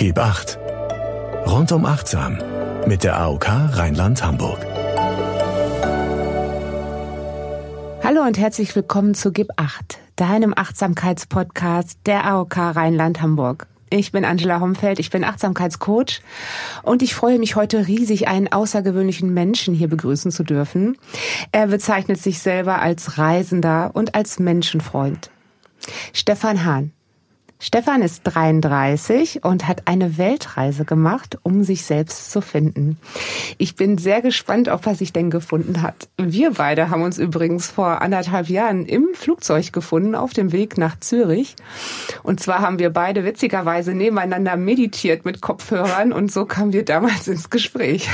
Gib acht. Rundum achtsam mit der AOK Rheinland-Hamburg. Hallo und herzlich willkommen zu Gib acht, deinem Achtsamkeitspodcast der AOK Rheinland-Hamburg. Ich bin Angela Homfeld, ich bin Achtsamkeitscoach und ich freue mich heute riesig, einen außergewöhnlichen Menschen hier begrüßen zu dürfen. Er bezeichnet sich selber als Reisender und als Menschenfreund. Stefan Hahn. Stefan ist 33 und hat eine Weltreise gemacht, um sich selbst zu finden. Ich bin sehr gespannt, ob er sich denn gefunden hat. Wir beide haben uns übrigens vor anderthalb Jahren im Flugzeug gefunden auf dem Weg nach Zürich. Und zwar haben wir beide witzigerweise nebeneinander meditiert mit Kopfhörern und so kamen wir damals ins Gespräch.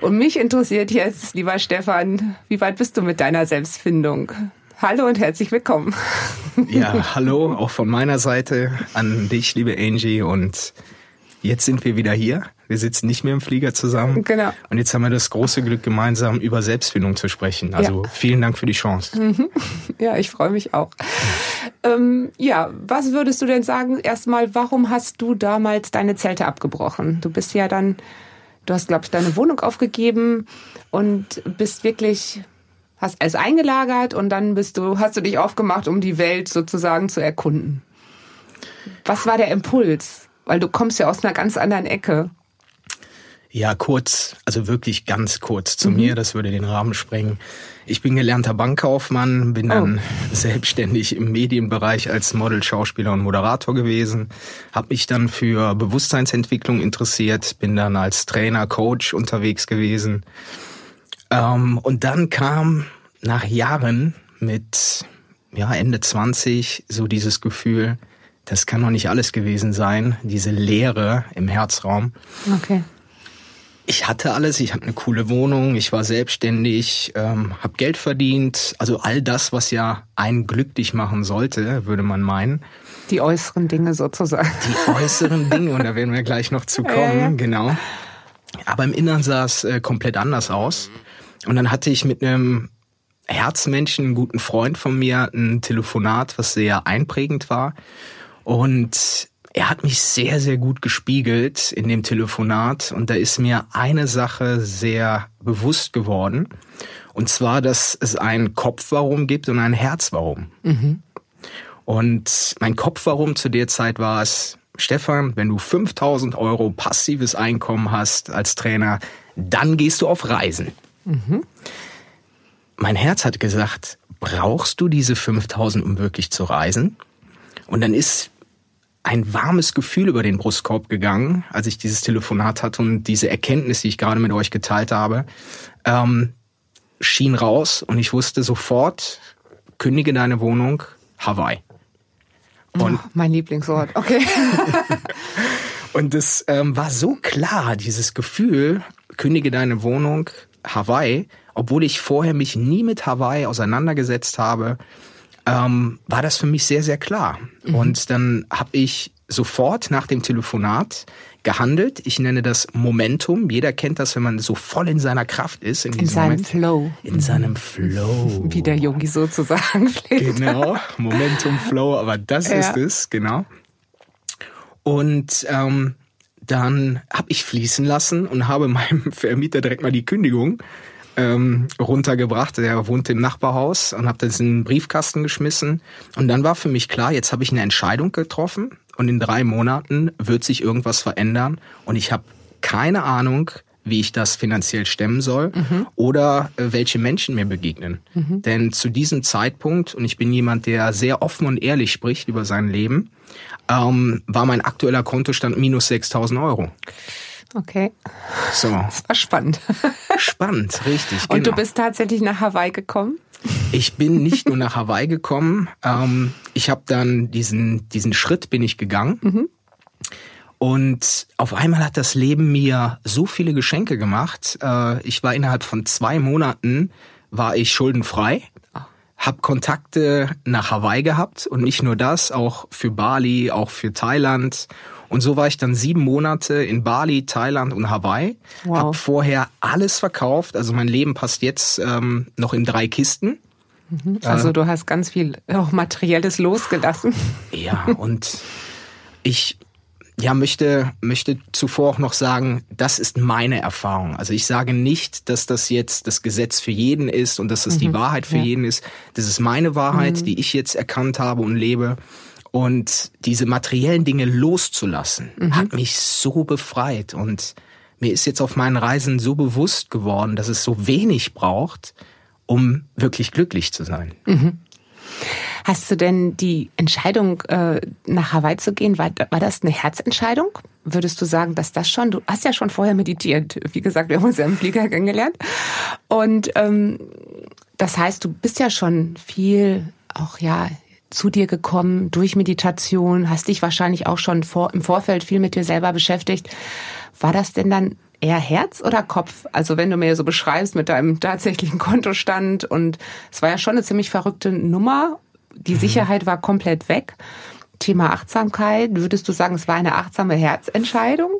Und mich interessiert jetzt, lieber Stefan, wie weit bist du mit deiner Selbstfindung? Hallo und herzlich willkommen. Ja, hallo auch von meiner Seite an dich, liebe Angie. Und jetzt sind wir wieder hier. Wir sitzen nicht mehr im Flieger zusammen. Genau. Und jetzt haben wir das große Glück, gemeinsam über Selbstfindung zu sprechen. Also ja. vielen Dank für die Chance. Mhm. Ja, ich freue mich auch. Ähm, ja, was würdest du denn sagen? Erstmal, warum hast du damals deine Zelte abgebrochen? Du bist ja dann, du hast, glaube ich, deine Wohnung aufgegeben und bist wirklich hast alles eingelagert und dann bist du, hast du dich aufgemacht, um die Welt sozusagen zu erkunden. Was war der Impuls? Weil du kommst ja aus einer ganz anderen Ecke. Ja, kurz, also wirklich ganz kurz zu mhm. mir, das würde den Rahmen sprengen. Ich bin gelernter Bankkaufmann, bin dann oh. selbstständig im Medienbereich als Model, Schauspieler und Moderator gewesen, habe mich dann für Bewusstseinsentwicklung interessiert, bin dann als Trainer, Coach unterwegs gewesen ähm, und dann kam nach Jahren mit ja, Ende 20 so dieses Gefühl, das kann doch nicht alles gewesen sein, diese Leere im Herzraum. Okay. Ich hatte alles, ich hatte eine coole Wohnung, ich war selbstständig, ähm, habe Geld verdient, also all das, was ja einen glücklich machen sollte, würde man meinen. Die äußeren Dinge sozusagen. Die äußeren Dinge, und da werden wir gleich noch zu kommen, ja, ja. genau. Aber im Innern sah es äh, komplett anders aus. Und dann hatte ich mit einem Herzmenschen, einen guten Freund von mir, ein Telefonat, was sehr einprägend war. Und er hat mich sehr, sehr gut gespiegelt in dem Telefonat. Und da ist mir eine Sache sehr bewusst geworden. Und zwar, dass es ein Kopfwarum gibt und ein Herzwarum. Mhm. Und mein Kopfwarum zu der Zeit war es, Stefan, wenn du 5000 Euro passives Einkommen hast als Trainer, dann gehst du auf Reisen. Mhm. Mein Herz hat gesagt, brauchst du diese 5000, um wirklich zu reisen? Und dann ist ein warmes Gefühl über den Brustkorb gegangen, als ich dieses Telefonat hatte und diese Erkenntnis, die ich gerade mit euch geteilt habe, ähm, schien raus und ich wusste sofort, kündige deine Wohnung, Hawaii. Und oh, mein Lieblingswort, okay. und es ähm, war so klar, dieses Gefühl, kündige deine Wohnung, Hawaii, obwohl ich vorher mich nie mit Hawaii auseinandergesetzt habe, ähm, war das für mich sehr, sehr klar. Mhm. Und dann habe ich sofort nach dem Telefonat gehandelt. Ich nenne das Momentum. Jeder kennt das, wenn man so voll in seiner Kraft ist. In, in seinem Moment. Flow. In seinem Flow. Wie der Yogi sozusagen pflegt. Genau, Momentum, Flow, aber das ja. ist es, genau. Und ähm, dann habe ich fließen lassen und habe meinem Vermieter direkt mal die Kündigung ähm, runtergebracht. Der wohnt im Nachbarhaus und habe das in den Briefkasten geschmissen. Und dann war für mich klar, jetzt habe ich eine Entscheidung getroffen und in drei Monaten wird sich irgendwas verändern und ich habe keine Ahnung, wie ich das finanziell stemmen soll mhm. oder äh, welche Menschen mir begegnen. Mhm. Denn zu diesem Zeitpunkt, und ich bin jemand, der sehr offen und ehrlich spricht über sein Leben, ähm, war mein aktueller Kontostand minus 6000 Euro. Okay. So. Das war spannend. Spannend, richtig. Und du genau. bist tatsächlich nach Hawaii gekommen? Ich bin nicht nur nach Hawaii gekommen. Ähm, ich habe dann diesen, diesen Schritt bin ich gegangen. Mhm. Und auf einmal hat das Leben mir so viele Geschenke gemacht. Äh, ich war innerhalb von zwei Monaten war ich schuldenfrei habe Kontakte nach Hawaii gehabt und nicht nur das, auch für Bali, auch für Thailand. Und so war ich dann sieben Monate in Bali, Thailand und Hawaii. Wow. Hab vorher alles verkauft. Also mein Leben passt jetzt ähm, noch in drei Kisten. Mhm. Also äh, du hast ganz viel auch materielles losgelassen. Ja, und ich ja, möchte, möchte zuvor auch noch sagen, das ist meine Erfahrung. Also ich sage nicht, dass das jetzt das Gesetz für jeden ist und dass das mhm. die Wahrheit für ja. jeden ist. Das ist meine Wahrheit, mhm. die ich jetzt erkannt habe und lebe. Und diese materiellen Dinge loszulassen, mhm. hat mich so befreit. Und mir ist jetzt auf meinen Reisen so bewusst geworden, dass es so wenig braucht, um wirklich glücklich zu sein. Hast du denn die Entscheidung, äh, nach Hawaii zu gehen, war, war das eine Herzentscheidung? Würdest du sagen, dass das schon, du hast ja schon vorher meditiert, wie gesagt, wir haben uns ja im Flieger kennengelernt. Und ähm, das heißt, du bist ja schon viel auch ja zu dir gekommen durch Meditation, hast dich wahrscheinlich auch schon vor, im Vorfeld viel mit dir selber beschäftigt. War das denn dann eher Herz oder Kopf? Also wenn du mir so beschreibst mit deinem tatsächlichen Kontostand und es war ja schon eine ziemlich verrückte Nummer die Sicherheit war komplett weg. Thema Achtsamkeit, würdest du sagen, es war eine achtsame Herzentscheidung?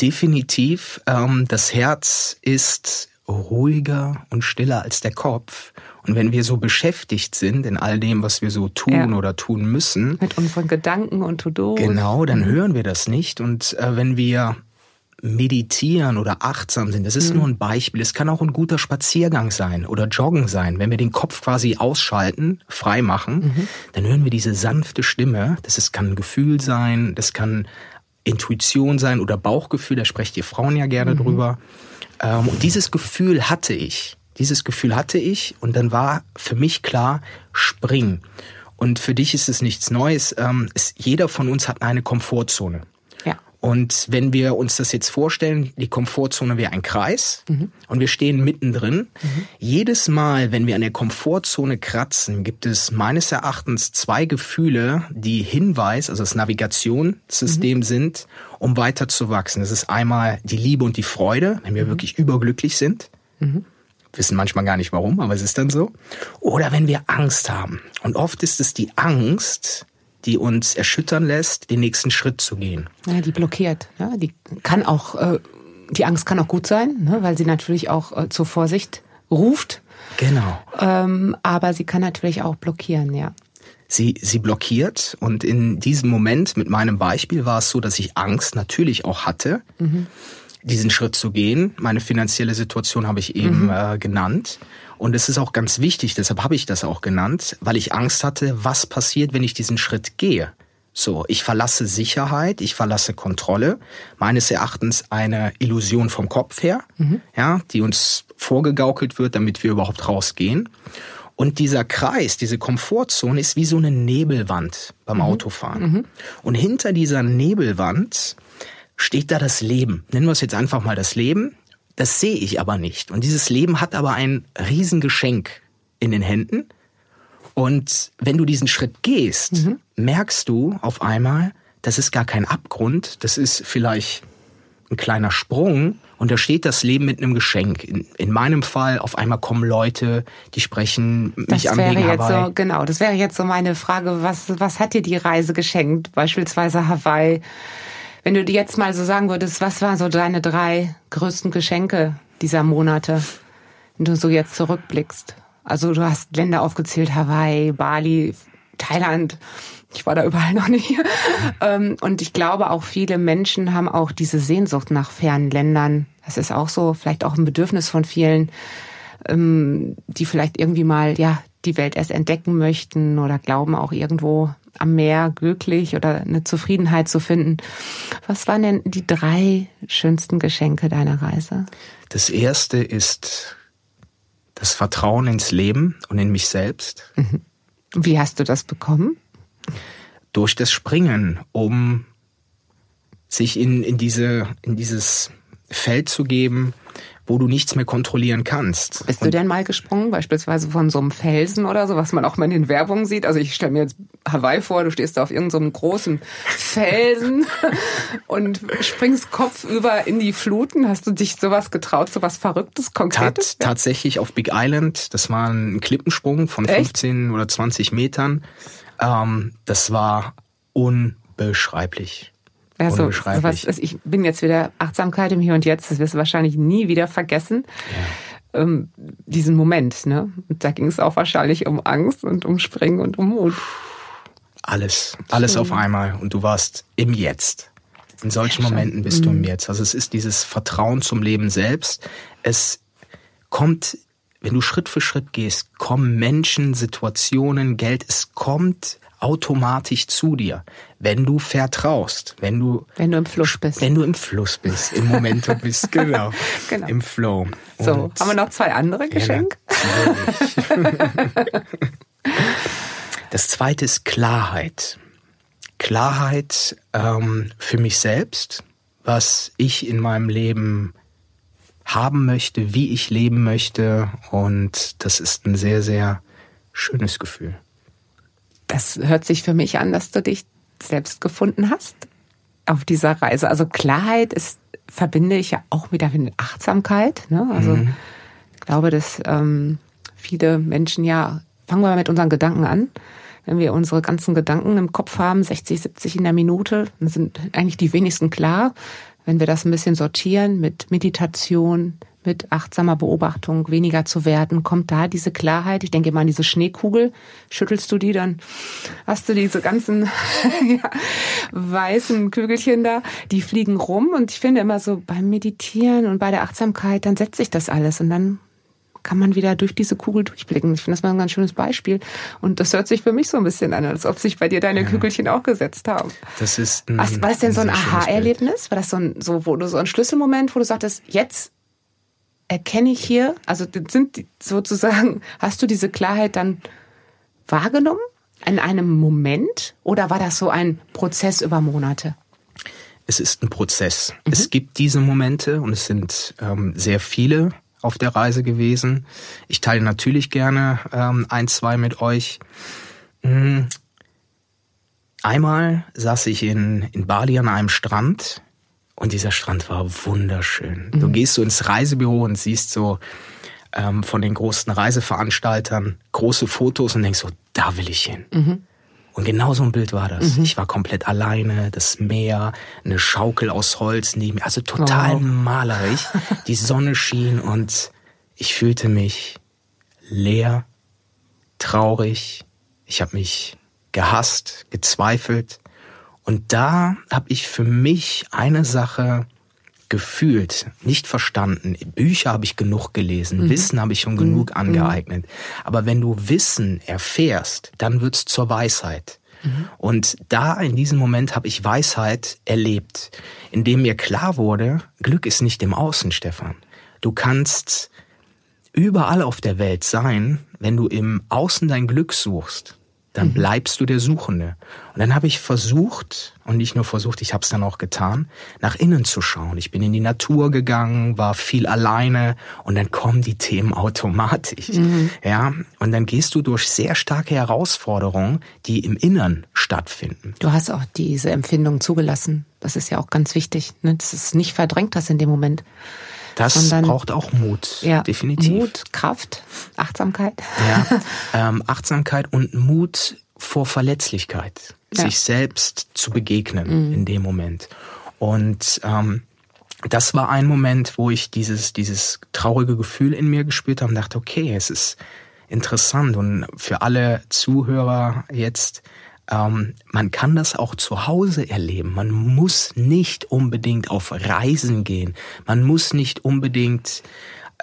Definitiv. Ähm, das Herz ist ruhiger und stiller als der Kopf. Und wenn wir so beschäftigt sind in all dem, was wir so tun ja. oder tun müssen. Mit unseren Gedanken und To-Do. Genau, dann mhm. hören wir das nicht. Und äh, wenn wir meditieren oder achtsam sind, das ist mhm. nur ein Beispiel. Es kann auch ein guter Spaziergang sein oder Joggen sein. Wenn wir den Kopf quasi ausschalten, frei machen, mhm. dann hören wir diese sanfte Stimme. Das ist, kann ein Gefühl sein, das kann Intuition sein oder Bauchgefühl, da sprecht ihr Frauen ja gerne mhm. drüber. Ähm, und dieses Gefühl hatte ich. Dieses Gefühl hatte ich und dann war für mich klar, spring. Und für dich ist es nichts Neues. Ähm, es, jeder von uns hat eine Komfortzone. Und wenn wir uns das jetzt vorstellen, die Komfortzone wäre ein Kreis mhm. und wir stehen mittendrin. Mhm. Jedes Mal, wenn wir an der Komfortzone kratzen, gibt es meines Erachtens zwei Gefühle, die Hinweis, also das Navigationssystem mhm. sind, um weiter zu wachsen. Das ist einmal die Liebe und die Freude, wenn wir mhm. wirklich überglücklich sind. Mhm. Wissen manchmal gar nicht warum, aber es ist dann so. Oder wenn wir Angst haben. Und oft ist es die Angst, die uns erschüttern lässt, den nächsten Schritt zu gehen. Ja, die blockiert. Ja, die kann auch, äh, die Angst kann auch gut sein, ne, weil sie natürlich auch äh, zur Vorsicht ruft. Genau. Ähm, aber sie kann natürlich auch blockieren, ja. Sie, sie blockiert und in diesem Moment mit meinem Beispiel war es so, dass ich Angst natürlich auch hatte, mhm. diesen Schritt zu gehen. Meine finanzielle Situation habe ich eben mhm. äh, genannt. Und es ist auch ganz wichtig, deshalb habe ich das auch genannt, weil ich Angst hatte, was passiert, wenn ich diesen Schritt gehe. So, ich verlasse Sicherheit, ich verlasse Kontrolle, meines Erachtens eine Illusion vom Kopf her, mhm. ja, die uns vorgegaukelt wird, damit wir überhaupt rausgehen. Und dieser Kreis, diese Komfortzone ist wie so eine Nebelwand beim mhm. Autofahren. Mhm. Und hinter dieser Nebelwand steht da das Leben. Nennen wir es jetzt einfach mal das Leben. Das sehe ich aber nicht. Und dieses Leben hat aber ein Riesengeschenk in den Händen. Und wenn du diesen Schritt gehst, mhm. merkst du auf einmal, das ist gar kein Abgrund, das ist vielleicht ein kleiner Sprung und da steht das Leben mit einem Geschenk. In, in meinem Fall, auf einmal kommen Leute, die sprechen mich das an wäre wegen jetzt Hawaii. So, genau, das wäre jetzt so meine Frage, was, was hat dir die Reise geschenkt? Beispielsweise Hawaii. Wenn du dir jetzt mal so sagen würdest, was waren so deine drei größten Geschenke dieser Monate, wenn du so jetzt zurückblickst? Also du hast Länder aufgezählt, Hawaii, Bali, Thailand. Ich war da überall noch nicht. Ähm, und ich glaube auch viele Menschen haben auch diese Sehnsucht nach fernen Ländern. Das ist auch so, vielleicht auch ein Bedürfnis von vielen, ähm, die vielleicht irgendwie mal, ja, die Welt erst entdecken möchten oder glauben auch irgendwo am Meer glücklich oder eine Zufriedenheit zu finden. Was waren denn die drei schönsten Geschenke deiner Reise? Das erste ist das Vertrauen ins Leben und in mich selbst. Mhm. Wie hast du das bekommen? Durch das Springen, um sich in, in, diese, in dieses Feld zu geben, wo du nichts mehr kontrolliien kannst. Bist du denn mal gesprungen, beispielsweise von so einem Felsen oder so, was man auch mal in den Werbungen sieht? Also ich stelle mir jetzt Hawaii vor, du stehst da auf irgendeinem so großen Felsen und springst kopfüber in die Fluten. Hast du dich sowas getraut, sowas Verrücktes, Konkretes? Tat, tatsächlich auf Big Island, das war ein Klippensprung von Echt? 15 oder 20 Metern. Ähm, das war unbeschreiblich. Also, was, ich bin jetzt wieder Achtsamkeit im Hier und Jetzt, das wirst du wahrscheinlich nie wieder vergessen. Ja. Ähm, diesen Moment, ne? Und da ging es auch wahrscheinlich um Angst und um Springen und um Mut. Alles, alles Schön. auf einmal. Und du warst im Jetzt. In solchen Momenten bist du im Jetzt. Also es ist dieses Vertrauen zum Leben selbst. Es kommt, wenn du Schritt für Schritt gehst, kommen Menschen, Situationen, Geld, es kommt automatisch zu dir, wenn du vertraust, wenn du wenn du im Fluss bist, wenn du im Fluss bist, im Moment bist, genau, genau. im Flow. So, Und haben wir noch zwei andere Geschenke? Ja, das zweite ist Klarheit. Klarheit ähm, für mich selbst, was ich in meinem Leben haben möchte, wie ich leben möchte. Und das ist ein sehr, sehr schönes Gefühl. Das hört sich für mich an, dass du dich selbst gefunden hast auf dieser Reise. Also Klarheit ist, verbinde ich ja auch wieder mit Achtsamkeit. Ne? Also mhm. ich glaube, dass ähm, viele Menschen ja, fangen wir mal mit unseren Gedanken an. Wenn wir unsere ganzen Gedanken im Kopf haben, 60, 70 in der Minute, dann sind eigentlich die wenigsten klar. Wenn wir das ein bisschen sortieren mit Meditation, mit achtsamer Beobachtung weniger zu werden, kommt da diese Klarheit. Ich denke mal an diese Schneekugel. Schüttelst du die, dann hast du diese ganzen ja, weißen Kügelchen da, die fliegen rum. Und ich finde immer so beim Meditieren und bei der Achtsamkeit, dann setzt sich das alles und dann kann man wieder durch diese Kugel durchblicken. Ich finde das mal ein ganz schönes Beispiel. Und das hört sich für mich so ein bisschen an, als ob sich bei dir deine ja. Kügelchen auch gesetzt haben. Das ist ein, Was, war das denn so ein Aha-Erlebnis? War das so ein, so, wo du so ein Schlüsselmoment, wo du sagtest, jetzt erkenne ich hier, also sind sozusagen, hast du diese Klarheit dann wahrgenommen in einem Moment oder war das so ein Prozess über Monate? Es ist ein Prozess. Mhm. Es gibt diese Momente und es sind ähm, sehr viele auf der Reise gewesen. Ich teile natürlich gerne ähm, ein, zwei mit euch. Mhm. Einmal saß ich in, in Bali an einem Strand und dieser Strand war wunderschön. Mhm. Du gehst so ins Reisebüro und siehst so ähm, von den großen Reiseveranstaltern große Fotos und denkst so, da will ich hin. Mhm. Und genau so ein Bild war das. Mhm. Ich war komplett alleine, das Meer, eine Schaukel aus Holz neben mir, also total oh. malerisch. Die Sonne schien und ich fühlte mich leer, traurig. Ich habe mich gehasst, gezweifelt. Und da habe ich für mich eine Sache gefühlt, nicht verstanden. Bücher habe ich genug gelesen, mhm. Wissen habe ich schon genug mhm. angeeignet. Aber wenn du Wissen erfährst, dann wird's zur Weisheit. Mhm. Und da in diesem Moment habe ich Weisheit erlebt, indem mir klar wurde, Glück ist nicht im Außen, Stefan. Du kannst überall auf der Welt sein, wenn du im Außen dein Glück suchst dann mhm. bleibst du der Suchende. Und dann habe ich versucht, und nicht nur versucht, ich habe es dann auch getan, nach innen zu schauen. Ich bin in die Natur gegangen, war viel alleine und dann kommen die Themen automatisch. Mhm. Ja, und dann gehst du durch sehr starke Herausforderungen, die im Innern stattfinden. Du hast auch diese Empfindung zugelassen. Das ist ja auch ganz wichtig. Ne? Das ist nicht verdrängt, das in dem Moment. Das sondern, braucht auch Mut, ja, definitiv. Mut, Kraft, Achtsamkeit. Ja, ähm, Achtsamkeit und Mut vor Verletzlichkeit, ja. sich selbst zu begegnen mhm. in dem Moment. Und ähm, das war ein Moment, wo ich dieses, dieses traurige Gefühl in mir gespürt habe und dachte, okay, es ist interessant. Und für alle Zuhörer jetzt, ähm, man kann das auch zu Hause erleben. Man muss nicht unbedingt auf Reisen gehen. Man muss nicht unbedingt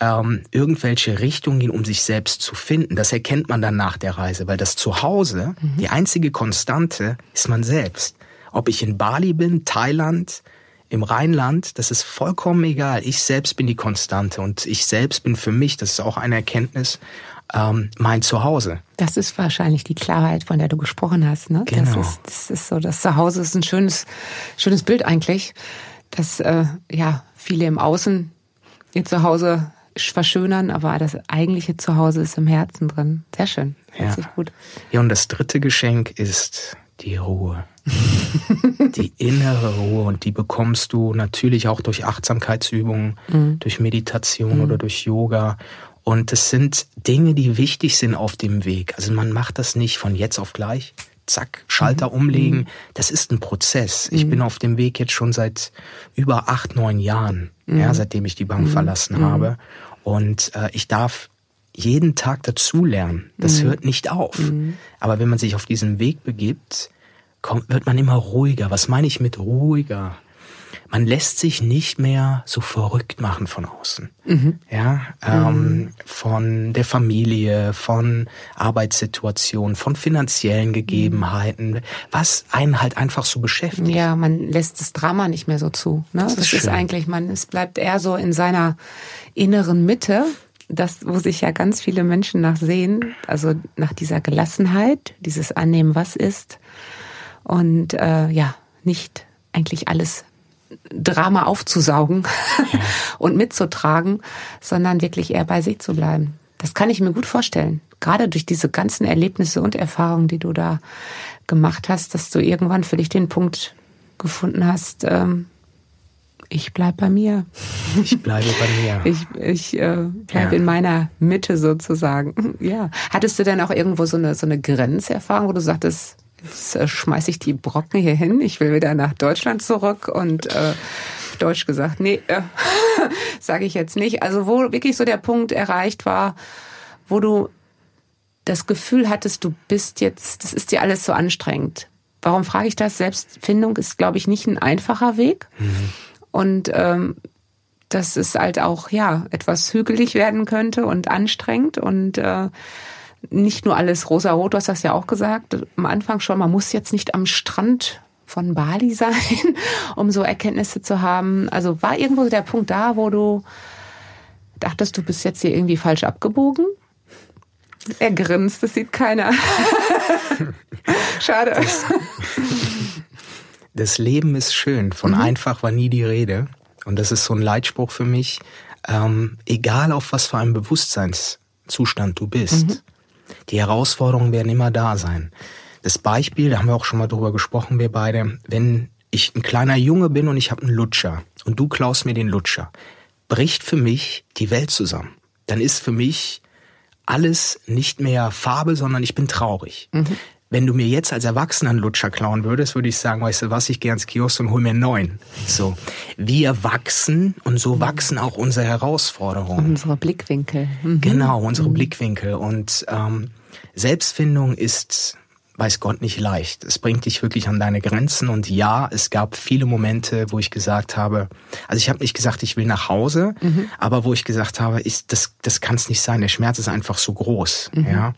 ähm, irgendwelche Richtungen gehen, um sich selbst zu finden. Das erkennt man dann nach der Reise, weil das Zuhause, mhm. die einzige Konstante, ist man selbst. Ob ich in Bali bin, Thailand, im Rheinland, das ist vollkommen egal. Ich selbst bin die Konstante und ich selbst bin für mich, das ist auch eine Erkenntnis, ähm, mein Zuhause. Das ist wahrscheinlich die Klarheit, von der du gesprochen hast. Ne? Genau. Das ist, das ist so, das Zuhause ist ein schönes, schönes Bild eigentlich, dass äh, ja viele im Außen ihr Zuhause verschönern, aber das eigentliche Zuhause ist im Herzen drin. Sehr schön. Hört ja. gut. Ja, und das dritte Geschenk ist die Ruhe. die innere Ruhe und die bekommst du natürlich auch durch Achtsamkeitsübungen, mhm. durch Meditation mhm. oder durch Yoga und es sind Dinge, die wichtig sind auf dem Weg. Also man macht das nicht von jetzt auf gleich. Zack, Schalter mhm. umlegen. Mhm. Das ist ein Prozess. Ich mhm. bin auf dem Weg jetzt schon seit über acht, neun Jahren, mhm. ja, seitdem ich die Bank mhm. verlassen habe. Und äh, ich darf jeden Tag dazulernen. Das hört nicht auf. Aber wenn man sich auf diesen Weg begibt, kommt, wird man immer ruhiger. Was meine ich mit ruhiger? Man lässt sich nicht mehr so verrückt machen von außen. Mhm. Ja, ähm, mhm. von der Familie, von Arbeitssituationen, von finanziellen Gegebenheiten, was einen halt einfach so beschäftigt. Ja, man lässt das Drama nicht mehr so zu. Ne? Das, das ist, ist eigentlich, man, es bleibt eher so in seiner inneren Mitte das, wo sich ja ganz viele Menschen nach sehen, also nach dieser Gelassenheit, dieses Annehmen, was ist und äh, ja, nicht eigentlich alles Drama aufzusaugen und mitzutragen, sondern wirklich eher bei sich zu bleiben. Das kann ich mir gut vorstellen. Gerade durch diese ganzen Erlebnisse und Erfahrungen, die du da gemacht hast, dass du irgendwann für dich den Punkt gefunden hast, ähm, ich bleib bei mir. Ich bleibe bei mir. Ich, ich äh, bleibe ja. in meiner Mitte sozusagen. Ja. Hattest du denn auch irgendwo so eine, so eine Grenzerfahrung, wo du sagtest, jetzt äh, schmeiße ich die Brocken hier hin, ich will wieder nach Deutschland zurück und äh, Deutsch gesagt, nee, äh, sage ich jetzt nicht. Also wo wirklich so der Punkt erreicht war, wo du das Gefühl hattest, du bist jetzt, das ist dir alles so anstrengend. Warum frage ich das? Selbstfindung ist, glaube ich, nicht ein einfacher Weg. Mhm. Und ähm, dass es halt auch ja etwas hügelig werden könnte und anstrengend und äh, nicht nur alles rosa-rot, du hast das ja auch gesagt, am Anfang schon, man muss jetzt nicht am Strand von Bali sein, um so Erkenntnisse zu haben. Also war irgendwo der Punkt da, wo du dachtest, du bist jetzt hier irgendwie falsch abgebogen? Er grinst, das sieht keiner. Schade. Das, das Leben ist schön. Von mhm. einfach war nie die Rede. Und das ist so ein Leitspruch für mich. Ähm, egal auf was für einem Bewusstseinszustand du bist, mhm. Die Herausforderungen werden immer da sein. Das Beispiel, da haben wir auch schon mal drüber gesprochen, wir beide, wenn ich ein kleiner Junge bin und ich habe einen Lutscher und du klaust mir den Lutscher, bricht für mich die Welt zusammen. Dann ist für mich alles nicht mehr Farbe, sondern ich bin traurig. Mhm. Wenn du mir jetzt als Erwachsener einen Lutscher klauen würdest, würde ich sagen, weißt du was, ich gehe ans Kiosk und hol mir einen neuen. So. Wir wachsen und so wachsen auch unsere Herausforderungen. Unsere Blickwinkel. Mhm. Genau, unsere mhm. Blickwinkel. Und ähm, Selbstfindung ist weiß Gott nicht leicht. Es bringt dich wirklich an deine Grenzen und ja, es gab viele Momente, wo ich gesagt habe, also ich habe nicht gesagt, ich will nach Hause, mhm. aber wo ich gesagt habe, ist das das kann es nicht sein. Der Schmerz ist einfach so groß, mhm. ja.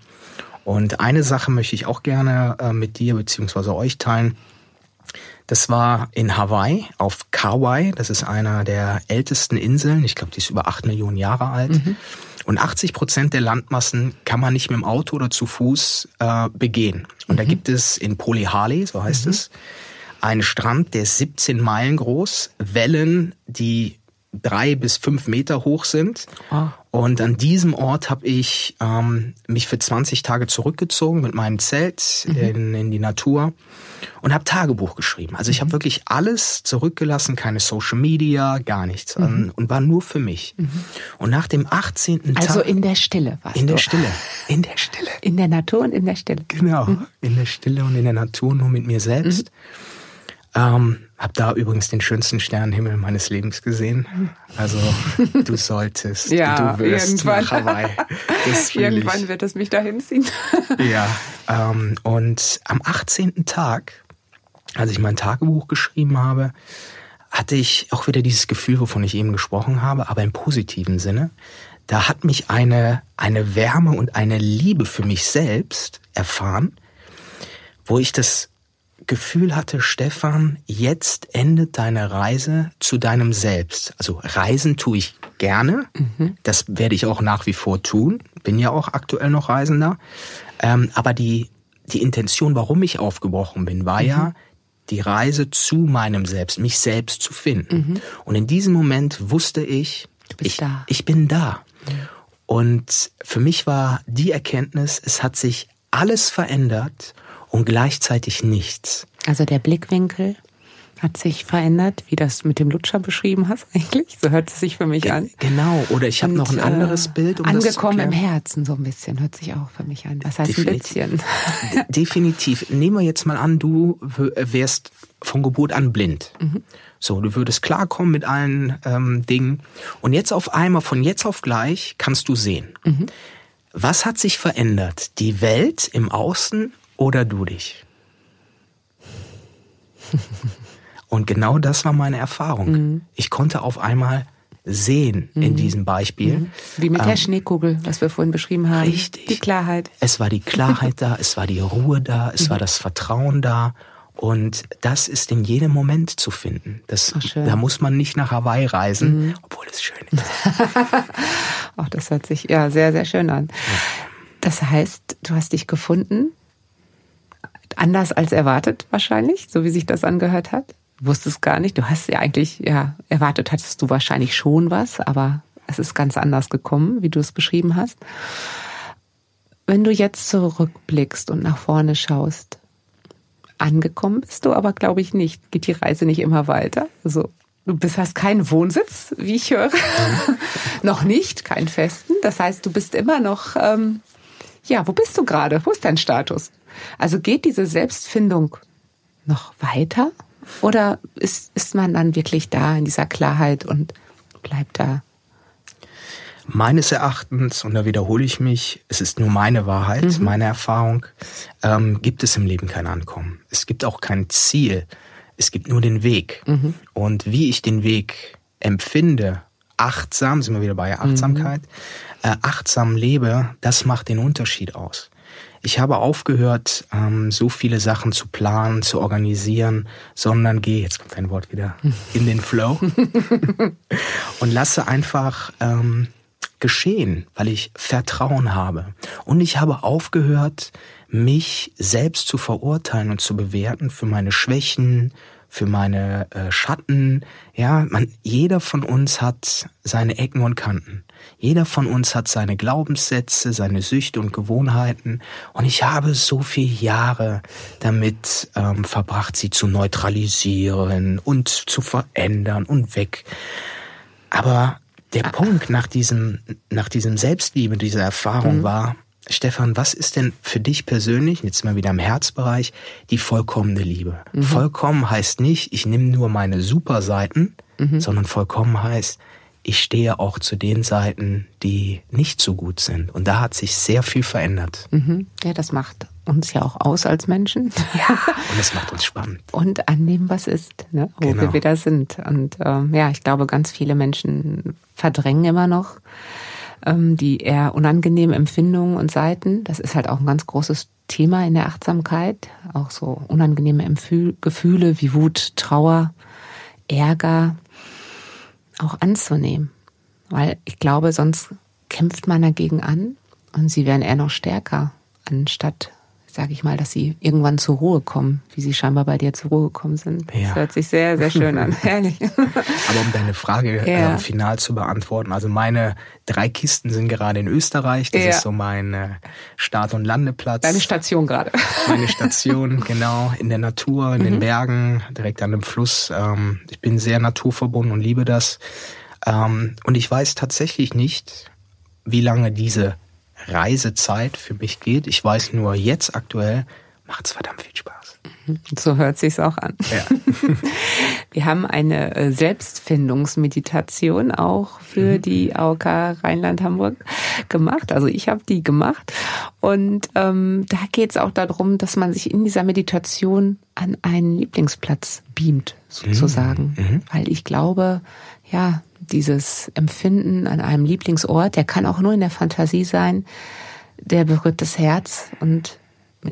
Und eine Sache möchte ich auch gerne äh, mit dir beziehungsweise euch teilen. Das war in Hawaii auf Kauai. Das ist einer der ältesten Inseln. Ich glaube, die ist über acht Millionen Jahre alt. Mhm. Und 80 Prozent der Landmassen kann man nicht mit dem Auto oder zu Fuß äh, begehen. Und mhm. da gibt es in Polihali, so heißt mhm. es, einen Strand, der ist 17 Meilen groß, Wellen, die drei bis fünf Meter hoch sind. Oh. Und an diesem Ort habe ich ähm, mich für 20 Tage zurückgezogen mit meinem Zelt mhm. in, in, die Natur und habe Tagebuch geschrieben. Also ich habe mhm. wirklich alles zurückgelassen, keine Social Media, gar nichts mhm. und war nur für mich. Mhm. Und nach dem 18. Also Tag... Also in der Stille warst In du. der Stille, in der Stille. In der Natur und in der Stille. Genau, mhm. in der Stille und in der Natur, nur mit mir selbst. Ähm, hab da übrigens den schönsten Sternenhimmel meines Lebens gesehen. Also du solltest, ja, du wirst irgendwann. nach Hawaii. irgendwann ich. wird es mich dahin ziehen. ja, ähm, und am 18. Tag, als ich mein Tagebuch geschrieben habe, hatte ich auch wieder dieses Gefühl, wovon ich eben gesprochen habe, aber im positiven Sinne. Da hat mich eine, eine Wärme und eine Liebe für mich selbst erfahren, wo ich das Gefühl hatte, Stefan, jetzt endet deine Reise zu deinem Selbst. Also Reisen tue ich gerne. Mhm. Das werde ich auch nach wie vor tun. Bin ja auch aktuell noch Reisender. Ähm, aber die, die Intention, warum ich aufgebrochen bin, war mhm. ja, die Reise zu meinem Selbst, mich selbst zu finden. Mhm. Und in diesem Moment wusste ich, ich, ich bin da. Und für mich war die Erkenntnis, es hat sich alles verändert und gleichzeitig nichts. Also der Blickwinkel hat sich verändert, wie das mit dem Lutscher beschrieben hast eigentlich. So hört es sich für mich Ge an. Genau, oder ich habe noch ein anderes äh, Bild. Um angekommen im Herzen so ein bisschen, hört sich auch für mich an. Was heißt Definitiv. ein bisschen? Definitiv. Nehmen wir jetzt mal an, du wärst von Geburt an blind. Mhm. So, du würdest klarkommen mit allen ähm, Dingen. Und jetzt auf einmal, von jetzt auf gleich, kannst du sehen. Mhm. Was hat sich verändert? Die Welt im Außen oder du dich? Und genau das war meine Erfahrung. Mhm. Ich konnte auf einmal sehen mhm. in diesem Beispiel. Mhm. Wie mit ähm, der Schneekugel, was wir vorhin beschrieben haben. Richtig. Die Klarheit. Es war die Klarheit da, es war die Ruhe da, es mhm. war das Vertrauen da. Und das ist in jedem Moment zu finden. Das, da muss man nicht nach Hawaii reisen, mhm. obwohl es schön ist. Ach, das hört sich ja sehr, sehr schön an. Das heißt, du hast dich gefunden, anders als erwartet wahrscheinlich, so wie sich das angehört hat. Du wusstest gar nicht. Du hast ja eigentlich, ja, erwartet hattest du wahrscheinlich schon was, aber es ist ganz anders gekommen, wie du es beschrieben hast. Wenn du jetzt zurückblickst und nach vorne schaust, angekommen bist du aber, glaube ich, nicht. Geht die Reise nicht immer weiter? Also, du bist, hast keinen Wohnsitz, wie ich höre. noch nicht, keinen festen. Das heißt, du bist immer noch, ähm, ja, wo bist du gerade? Wo ist dein Status? Also geht diese Selbstfindung noch weiter? Oder ist, ist man dann wirklich da in dieser Klarheit und bleibt da? Meines Erachtens, und da wiederhole ich mich, es ist nur meine Wahrheit, mhm. meine Erfahrung, ähm, gibt es im Leben kein Ankommen. Es gibt auch kein Ziel. Es gibt nur den Weg. Mhm. Und wie ich den Weg empfinde, achtsam, sind wir wieder bei Achtsamkeit, mhm. äh, achtsam lebe, das macht den Unterschied aus. Ich habe aufgehört, ähm, so viele Sachen zu planen, zu organisieren, sondern gehe, jetzt kommt kein Wort wieder, in den Flow und lasse einfach ähm, geschehen, weil ich Vertrauen habe. Und ich habe aufgehört, mich selbst zu verurteilen und zu bewerten für meine Schwächen, für meine äh, Schatten. Ja, man, jeder von uns hat seine Ecken und Kanten. Jeder von uns hat seine Glaubenssätze, seine Süchte und Gewohnheiten. Und ich habe so viele Jahre damit ähm, verbracht, sie zu neutralisieren und zu verändern und weg. Aber der ah. Punkt nach diesem, nach diesem Selbstliebe, dieser Erfahrung mhm. war, Stefan, was ist denn für dich persönlich, jetzt mal wieder im Herzbereich, die vollkommene Liebe? Mhm. Vollkommen heißt nicht, ich nehme nur meine Superseiten, mhm. sondern vollkommen heißt, ich stehe auch zu den Seiten, die nicht so gut sind. Und da hat sich sehr viel verändert. Mhm. Ja, das macht uns ja auch aus als Menschen. Ja, und es macht uns spannend. Und annehmen, was ist, ne? wo genau. wir wieder sind. Und ähm, ja, ich glaube, ganz viele Menschen verdrängen immer noch die eher unangenehmen Empfindungen und Seiten. Das ist halt auch ein ganz großes Thema in der Achtsamkeit. Auch so unangenehme Empfühl Gefühle wie Wut, Trauer, Ärger, auch anzunehmen. Weil ich glaube, sonst kämpft man dagegen an und sie werden eher noch stärker, anstatt, sage ich mal, dass sie irgendwann zur Ruhe kommen, wie sie scheinbar bei dir zur Ruhe gekommen sind. Ja. Das hört sich sehr, sehr schön an, ehrlich. Aber um deine Frage ja. äh, final zu beantworten, also meine drei Kisten sind gerade in Österreich. Das ja. ist so mein äh, Start- und Landeplatz. Deine Station gerade. Meine Station, genau, in der Natur, in mhm. den Bergen, direkt an dem Fluss. Ähm, ich bin sehr naturverbunden und liebe das. Ähm, und ich weiß tatsächlich nicht, wie lange diese Reisezeit für mich geht. Ich weiß nur jetzt aktuell, macht es verdammt viel Spaß. So hört sich's auch an. Ja. Wir haben eine äh, Selbstfindungsmeditation auch für mhm. die AOK Rheinland-Hamburg gemacht. Also ich habe die gemacht. Und ähm, da geht's auch darum, dass man sich in dieser Meditation an einen Lieblingsplatz beamt, sozusagen. Mhm. mhm. Weil ich glaube, ja, dieses Empfinden an einem Lieblingsort, der kann auch nur in der Fantasie sein, der berührt das Herz und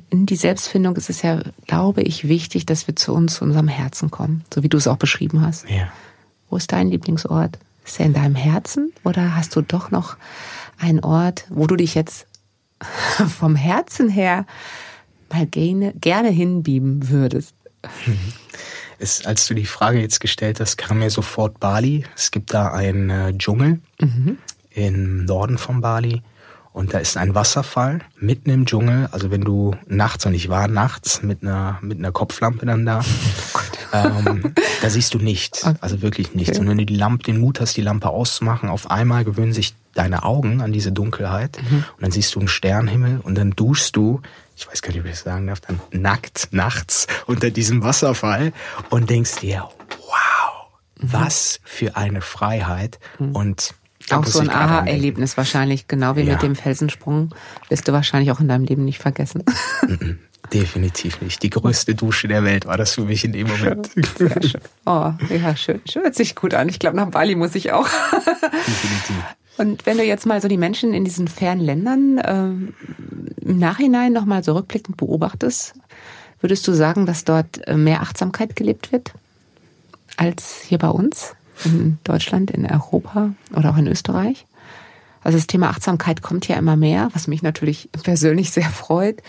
in die Selbstfindung ist es ja, glaube ich, wichtig, dass wir zu uns, zu unserem Herzen kommen, so wie du es auch beschrieben hast. Ja. Wo ist dein Lieblingsort? Ist er in deinem Herzen oder hast du doch noch einen Ort, wo du dich jetzt vom Herzen her mal gerne, gerne hinbieben würdest? Es, als du die Frage jetzt gestellt hast, kam mir sofort Bali. Es gibt da einen äh, Dschungel mhm. im Norden von Bali und da ist ein Wasserfall mitten im Dschungel. Also wenn du nachts, und ich war nachts mit einer, mit einer Kopflampe dann da, oh ähm, da siehst du nichts. Also wirklich nichts. Okay. Und wenn du die Lampe, den Mut hast, die Lampe auszumachen, auf einmal gewöhnen sich deine Augen an diese Dunkelheit. Mhm. Und dann siehst du einen Sternhimmel und dann duschst du, ich weiß gar nicht, wie ich das sagen darf, dann nackt nachts unter diesem Wasserfall und denkst dir, wow, mhm. was für eine Freiheit. Mhm. Und auch so ein Aha-Erlebnis wahrscheinlich, genau wie ja. mit dem Felsensprung, wirst du wahrscheinlich auch in deinem Leben nicht vergessen. Definitiv nicht. Die größte Dusche der Welt war das für mich in dem Moment. Sehr schön. Oh, ja, schön. Schön hört sich gut an. Ich glaube, nach Bali muss ich auch. Definitiv. Und wenn du jetzt mal so die Menschen in diesen fernen Ländern ähm, im Nachhinein nochmal so rückblickend beobachtest, würdest du sagen, dass dort äh, mehr Achtsamkeit gelebt wird als hier bei uns in Deutschland, in Europa oder auch in Österreich? Also das Thema Achtsamkeit kommt ja immer mehr, was mich natürlich persönlich sehr freut,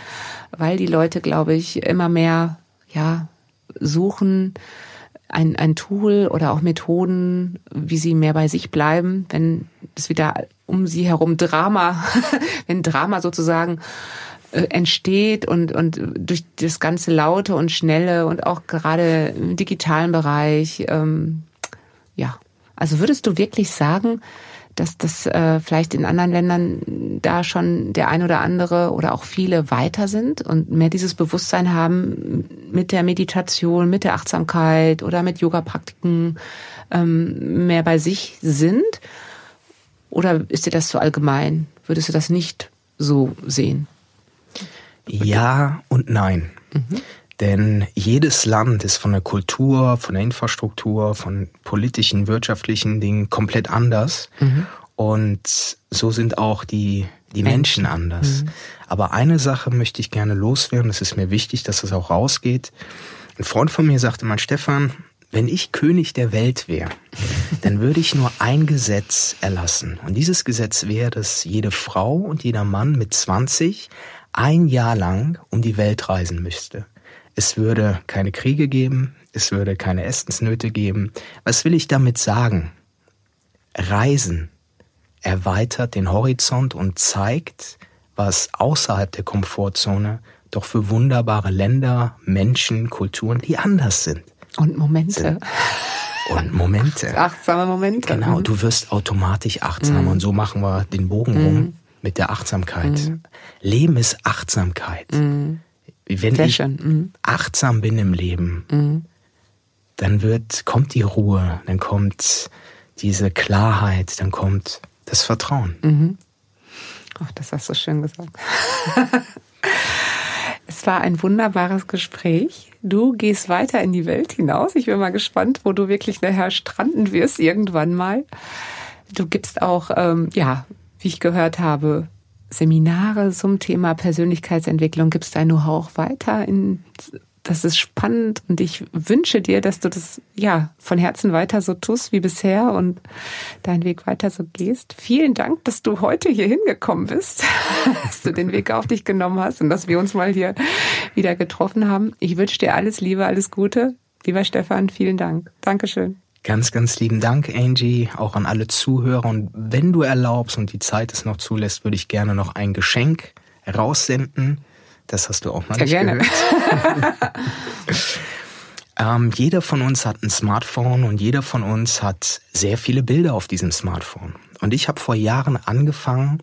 weil die Leute, glaube ich, immer mehr ja suchen ein, ein Tool oder auch Methoden, wie sie mehr bei sich bleiben, wenn es wieder um sie herum Drama, wenn Drama sozusagen äh, entsteht und, und durch das ganze Laute und Schnelle und auch gerade im digitalen Bereich, ähm, ja. Also würdest du wirklich sagen, dass das äh, vielleicht in anderen Ländern da schon der ein oder andere oder auch viele weiter sind und mehr dieses Bewusstsein haben mit der Meditation, mit der Achtsamkeit oder mit Yoga-Praktiken ähm, mehr bei sich sind? Oder ist dir das zu allgemein? Würdest du das nicht so sehen? Ja und nein. Mhm. Denn jedes Land ist von der Kultur, von der Infrastruktur, von politischen, wirtschaftlichen Dingen komplett anders. Mhm. Und so sind auch die, die Menschen, Menschen anders. Mhm. Aber eine Sache möchte ich gerne loswerden. Es ist mir wichtig, dass das auch rausgeht. Ein Freund von mir sagte mal, Stefan, wenn ich König der Welt wäre, dann würde ich nur ein Gesetz erlassen. Und dieses Gesetz wäre, dass jede Frau und jeder Mann mit 20 ein Jahr lang um die Welt reisen müsste. Es würde keine Kriege geben, es würde keine Essensnöte geben. Was will ich damit sagen? Reisen erweitert den Horizont und zeigt, was außerhalb der Komfortzone doch für wunderbare Länder, Menschen, Kulturen, die anders sind. Und Momente. Sind. Und Momente. Achtsame Momente. Genau, mhm. du wirst automatisch achtsam. Mhm. Und so machen wir den Bogen mhm. rum mit der Achtsamkeit. Mhm. Leben ist Achtsamkeit. Mhm wenn Sehr ich schön. Mhm. achtsam bin im Leben, mhm. dann wird, kommt die Ruhe, dann kommt diese Klarheit, dann kommt das Vertrauen. Mhm. Ach, das hast du schön gesagt. es war ein wunderbares Gespräch. Du gehst weiter in die Welt hinaus. Ich bin mal gespannt, wo du wirklich nachher stranden wirst irgendwann mal. Du gibst auch, ähm, ja, wie ich gehört habe, Seminare zum Thema Persönlichkeitsentwicklung, gibst dein Know-how auch weiter. In, das ist spannend und ich wünsche dir, dass du das ja von Herzen weiter so tust wie bisher und deinen Weg weiter so gehst. Vielen Dank, dass du heute hier hingekommen bist, dass du den Weg auf dich genommen hast und dass wir uns mal hier wieder getroffen haben. Ich wünsche dir alles Liebe, alles Gute. Lieber Stefan, vielen Dank. Dankeschön. Ganz, ganz lieben Dank, Angie, auch an alle Zuhörer. Und wenn du erlaubst und die Zeit es noch zulässt, würde ich gerne noch ein Geschenk raussenden. Das hast du auch mal Sehr gerne. ähm, jeder von uns hat ein Smartphone und jeder von uns hat sehr viele Bilder auf diesem Smartphone. Und ich habe vor Jahren angefangen,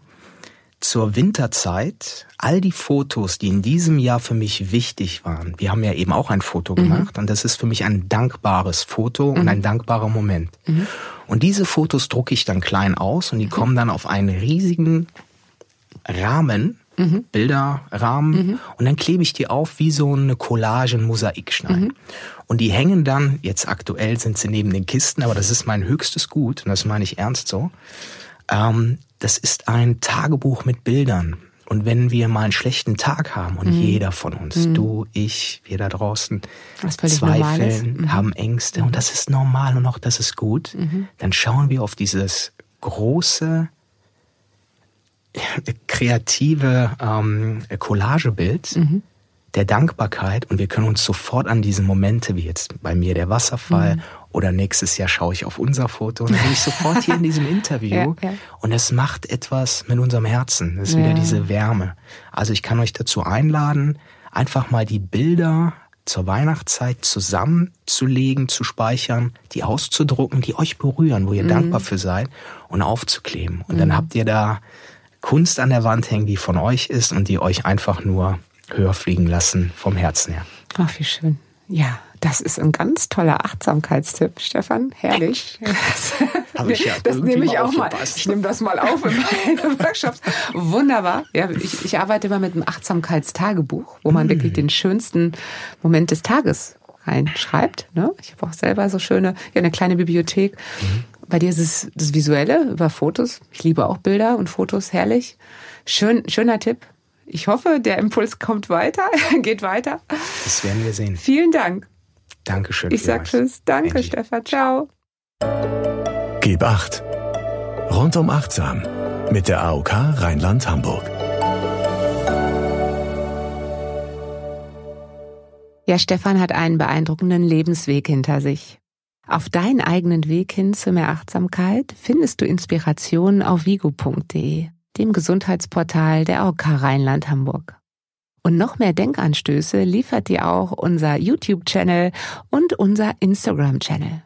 zur Winterzeit all die Fotos, die in diesem Jahr für mich wichtig waren. Wir haben ja eben auch ein Foto mhm. gemacht und das ist für mich ein dankbares Foto mhm. und ein dankbarer Moment. Mhm. Und diese Fotos drucke ich dann klein aus und die mhm. kommen dann auf einen riesigen Rahmen, mhm. Bilderrahmen mhm. und dann klebe ich die auf wie so eine Collage, ein Mosaikstein. Und die hängen dann, jetzt aktuell sind sie neben den Kisten, aber das ist mein höchstes Gut und das meine ich ernst so. Das ist ein Tagebuch mit Bildern. Und wenn wir mal einen schlechten Tag haben und mhm. jeder von uns, mhm. du, ich, wir da draußen, zweifeln, mhm. haben Ängste und das ist normal und auch das ist gut, mhm. dann schauen wir auf dieses große, kreative ähm, Collagebild mhm. Der Dankbarkeit und wir können uns sofort an diese Momente, wie jetzt bei mir der Wasserfall mhm. Oder nächstes Jahr schaue ich auf unser Foto und dann bin ich sofort hier in diesem Interview. Ja, ja. Und es macht etwas mit unserem Herzen. Das ist ja. wieder diese Wärme. Also ich kann euch dazu einladen, einfach mal die Bilder zur Weihnachtszeit zusammenzulegen, zu speichern, die auszudrucken, die euch berühren, wo ihr mhm. dankbar für seid und aufzukleben. Und mhm. dann habt ihr da Kunst an der Wand hängen, die von euch ist und die euch einfach nur höher fliegen lassen vom Herzen her. Ach, wie schön. Ja, Das ist ein ganz toller Achtsamkeitstipp, Stefan. Herrlich. Hab ich ja das nehme ich auch mal. Ich nehme das mal auf in meine Workshops. Wunderbar. Ja, ich, ich arbeite immer mit einem Achtsamkeitstagebuch, wo man wirklich den schönsten Moment des Tages reinschreibt. Ne? Ich habe auch selber so schöne, ja, eine kleine Bibliothek. Bei dir ist es das Visuelle über Fotos. Ich liebe auch Bilder und Fotos, herrlich. Schön, schöner Tipp. Ich hoffe, der Impuls kommt weiter, geht weiter. Das werden wir sehen. Vielen Dank. Dankeschön. Ich sag vielmals. Tschüss. Danke, Angie. Stefan. Ciao. Gib acht. Rundum achtsam mit der AOK Rheinland-Hamburg. Ja, Stefan hat einen beeindruckenden Lebensweg hinter sich. Auf deinen eigenen Weg hin zu mehr Achtsamkeit findest du Inspirationen auf vigo.de, dem Gesundheitsportal der AOK Rheinland-Hamburg. Und noch mehr Denkanstöße liefert dir auch unser YouTube-Channel und unser Instagram-Channel.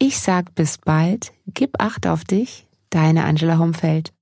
Ich sag bis bald, gib Acht auf dich, deine Angela Homfeld.